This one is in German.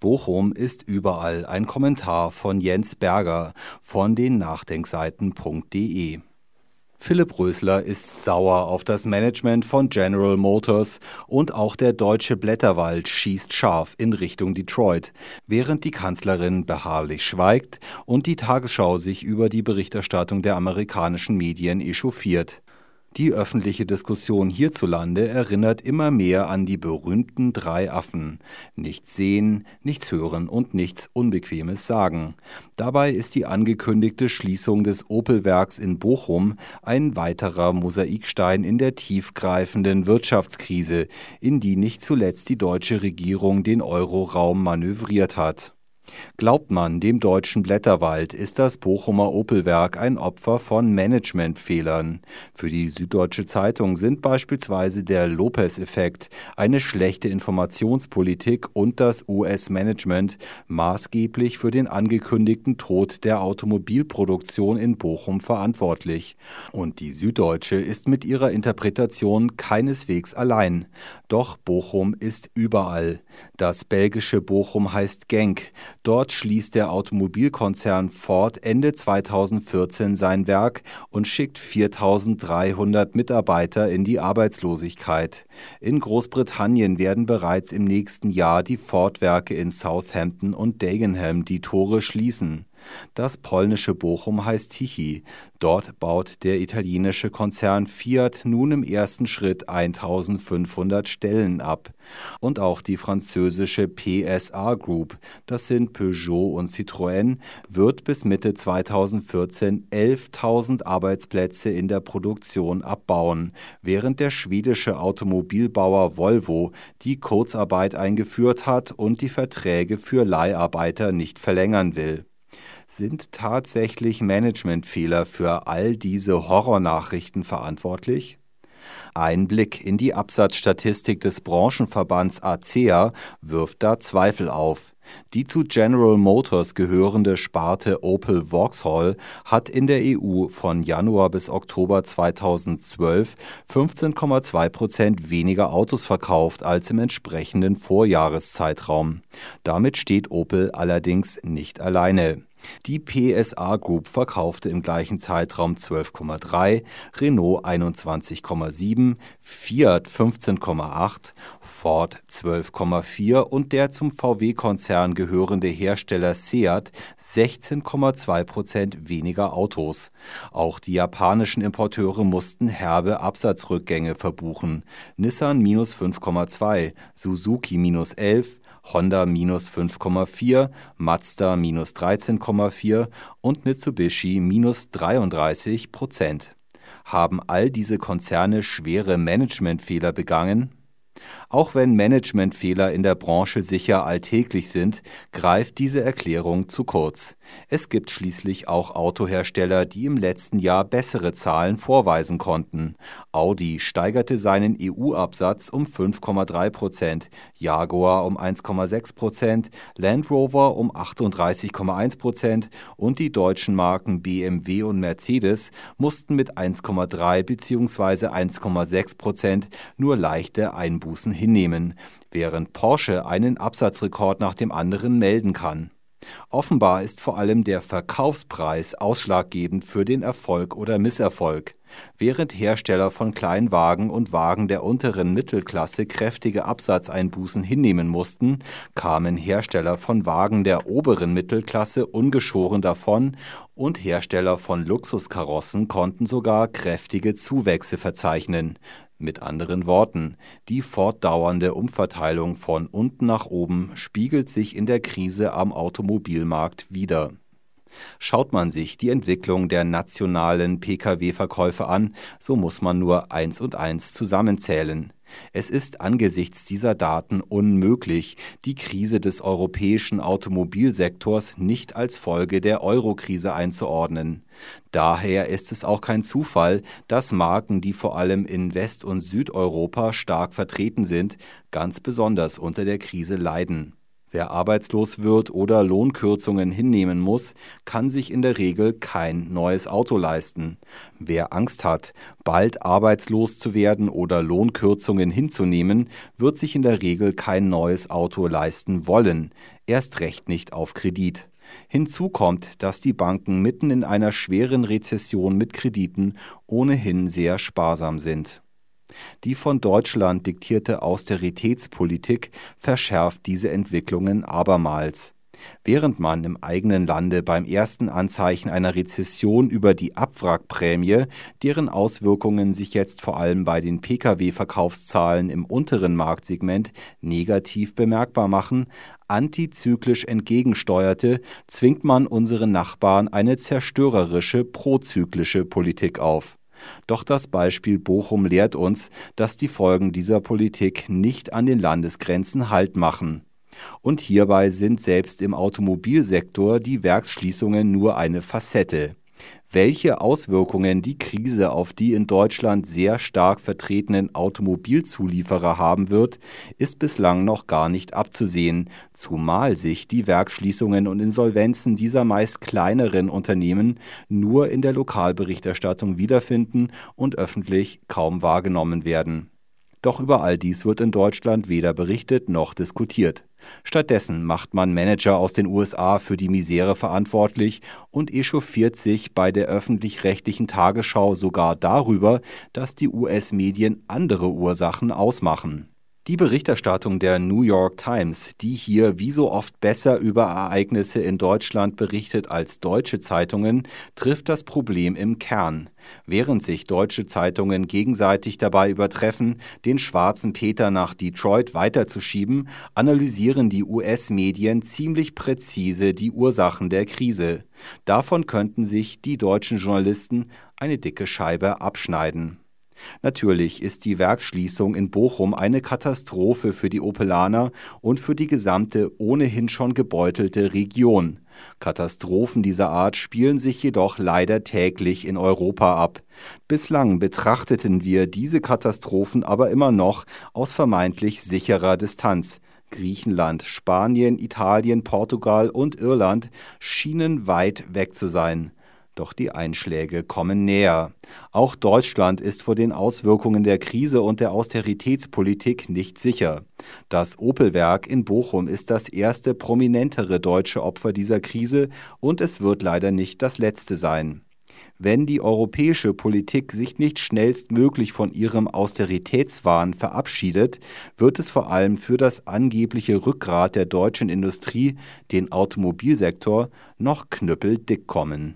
Bochum ist überall ein Kommentar von Jens Berger von den Nachdenkseiten.de. Philipp Rösler ist sauer auf das Management von General Motors und auch der deutsche Blätterwald schießt scharf in Richtung Detroit, während die Kanzlerin beharrlich schweigt und die Tagesschau sich über die Berichterstattung der amerikanischen Medien echauffiert. Die öffentliche Diskussion hierzulande erinnert immer mehr an die berühmten drei Affen. Nichts sehen, nichts hören und nichts Unbequemes sagen. Dabei ist die angekündigte Schließung des Opel-Werks in Bochum ein weiterer Mosaikstein in der tiefgreifenden Wirtschaftskrise, in die nicht zuletzt die deutsche Regierung den Euroraum manövriert hat. Glaubt man dem deutschen Blätterwald, ist das Bochumer Opelwerk ein Opfer von Managementfehlern. Für die Süddeutsche Zeitung sind beispielsweise der Lopez-Effekt, eine schlechte Informationspolitik und das US-Management maßgeblich für den angekündigten Tod der Automobilproduktion in Bochum verantwortlich. Und die Süddeutsche ist mit ihrer Interpretation keineswegs allein. Doch Bochum ist überall. Das belgische Bochum heißt Genk. Dort schließt der Automobilkonzern Ford Ende 2014 sein Werk und schickt 4300 Mitarbeiter in die Arbeitslosigkeit. In Großbritannien werden bereits im nächsten Jahr die Ford-Werke in Southampton und Dagenham die Tore schließen. Das polnische Bochum heißt Tichy. Dort baut der italienische Konzern Fiat nun im ersten Schritt 1500 Stellen ab. Und auch die französische PSA Group, das sind Peugeot und Citroën, wird bis Mitte 2014 11.000 Arbeitsplätze in der Produktion abbauen, während der schwedische Automobilbauer Volvo die Kurzarbeit eingeführt hat und die Verträge für Leiharbeiter nicht verlängern will. Sind tatsächlich Managementfehler für all diese Horrornachrichten verantwortlich? Ein Blick in die Absatzstatistik des Branchenverbands ACEA wirft da Zweifel auf. Die zu General Motors gehörende Sparte Opel Vauxhall hat in der EU von Januar bis Oktober 2012 15,2 Prozent weniger Autos verkauft als im entsprechenden Vorjahreszeitraum. Damit steht Opel allerdings nicht alleine. Die PSA Group verkaufte im gleichen Zeitraum 12,3, Renault 21,7, Fiat 15,8, Ford 12,4 und der zum VW-Konzern gehörende Hersteller Seat 16,2 Prozent weniger Autos. Auch die japanischen Importeure mussten herbe Absatzrückgänge verbuchen. Nissan minus 5,2, Suzuki minus 11, Honda minus 5,4, Mazda minus 13,4 und Mitsubishi minus 33 Prozent. Haben all diese Konzerne schwere Managementfehler begangen? Auch wenn Managementfehler in der Branche sicher alltäglich sind, greift diese Erklärung zu kurz. Es gibt schließlich auch Autohersteller, die im letzten Jahr bessere Zahlen vorweisen konnten. Audi steigerte seinen EU-Absatz um 5,3 Prozent, Jaguar um 1,6 Prozent, Land Rover um 38,1 Prozent und die deutschen Marken BMW und Mercedes mussten mit 1,3 bzw. 1,6 Prozent nur leichte Einbußen hinnehmen, während Porsche einen Absatzrekord nach dem anderen melden kann. Offenbar ist vor allem der Verkaufspreis ausschlaggebend für den Erfolg oder Misserfolg. Während Hersteller von Kleinwagen und Wagen der unteren Mittelklasse kräftige Absatzeinbußen hinnehmen mussten, kamen Hersteller von Wagen der oberen Mittelklasse ungeschoren davon und Hersteller von Luxuskarossen konnten sogar kräftige Zuwächse verzeichnen. Mit anderen Worten, die fortdauernde Umverteilung von unten nach oben spiegelt sich in der Krise am Automobilmarkt wider. Schaut man sich die Entwicklung der nationalen Pkw-Verkäufe an, so muss man nur eins und eins zusammenzählen. Es ist angesichts dieser Daten unmöglich, die Krise des europäischen Automobilsektors nicht als Folge der Eurokrise einzuordnen. Daher ist es auch kein Zufall, dass Marken, die vor allem in West- und Südeuropa stark vertreten sind, ganz besonders unter der Krise leiden. Wer arbeitslos wird oder Lohnkürzungen hinnehmen muss, kann sich in der Regel kein neues Auto leisten. Wer Angst hat, bald arbeitslos zu werden oder Lohnkürzungen hinzunehmen, wird sich in der Regel kein neues Auto leisten wollen, erst recht nicht auf Kredit. Hinzu kommt, dass die Banken mitten in einer schweren Rezession mit Krediten ohnehin sehr sparsam sind. Die von Deutschland diktierte Austeritätspolitik verschärft diese Entwicklungen abermals. Während man im eigenen Lande beim ersten Anzeichen einer Rezession über die Abwrackprämie, deren Auswirkungen sich jetzt vor allem bei den Pkw-Verkaufszahlen im unteren Marktsegment negativ bemerkbar machen, antizyklisch entgegensteuerte, zwingt man unseren Nachbarn eine zerstörerische prozyklische Politik auf. Doch das Beispiel Bochum lehrt uns, dass die Folgen dieser Politik nicht an den Landesgrenzen Halt machen. Und hierbei sind selbst im Automobilsektor die Werksschließungen nur eine Facette welche Auswirkungen die Krise auf die in Deutschland sehr stark vertretenen Automobilzulieferer haben wird, ist bislang noch gar nicht abzusehen, zumal sich die Werksschließungen und Insolvenzen dieser meist kleineren Unternehmen nur in der Lokalberichterstattung wiederfinden und öffentlich kaum wahrgenommen werden. Doch über all dies wird in Deutschland weder berichtet noch diskutiert. Stattdessen macht man Manager aus den USA für die Misere verantwortlich und echauffiert sich bei der öffentlich-rechtlichen Tagesschau sogar darüber, dass die US-Medien andere Ursachen ausmachen. Die Berichterstattung der New York Times, die hier wie so oft besser über Ereignisse in Deutschland berichtet als deutsche Zeitungen, trifft das Problem im Kern. Während sich deutsche Zeitungen gegenseitig dabei übertreffen, den schwarzen Peter nach Detroit weiterzuschieben, analysieren die US-Medien ziemlich präzise die Ursachen der Krise. Davon könnten sich die deutschen Journalisten eine dicke Scheibe abschneiden. Natürlich ist die Werksschließung in Bochum eine Katastrophe für die Opelaner und für die gesamte ohnehin schon gebeutelte Region. Katastrophen dieser Art spielen sich jedoch leider täglich in Europa ab. Bislang betrachteten wir diese Katastrophen aber immer noch aus vermeintlich sicherer Distanz. Griechenland, Spanien, Italien, Portugal und Irland schienen weit weg zu sein. Doch die Einschläge kommen näher. Auch Deutschland ist vor den Auswirkungen der Krise und der Austeritätspolitik nicht sicher. Das Opelwerk in Bochum ist das erste prominentere deutsche Opfer dieser Krise und es wird leider nicht das letzte sein. Wenn die europäische Politik sich nicht schnellstmöglich von ihrem Austeritätswahn verabschiedet, wird es vor allem für das angebliche Rückgrat der deutschen Industrie, den Automobilsektor, noch knüppeldick kommen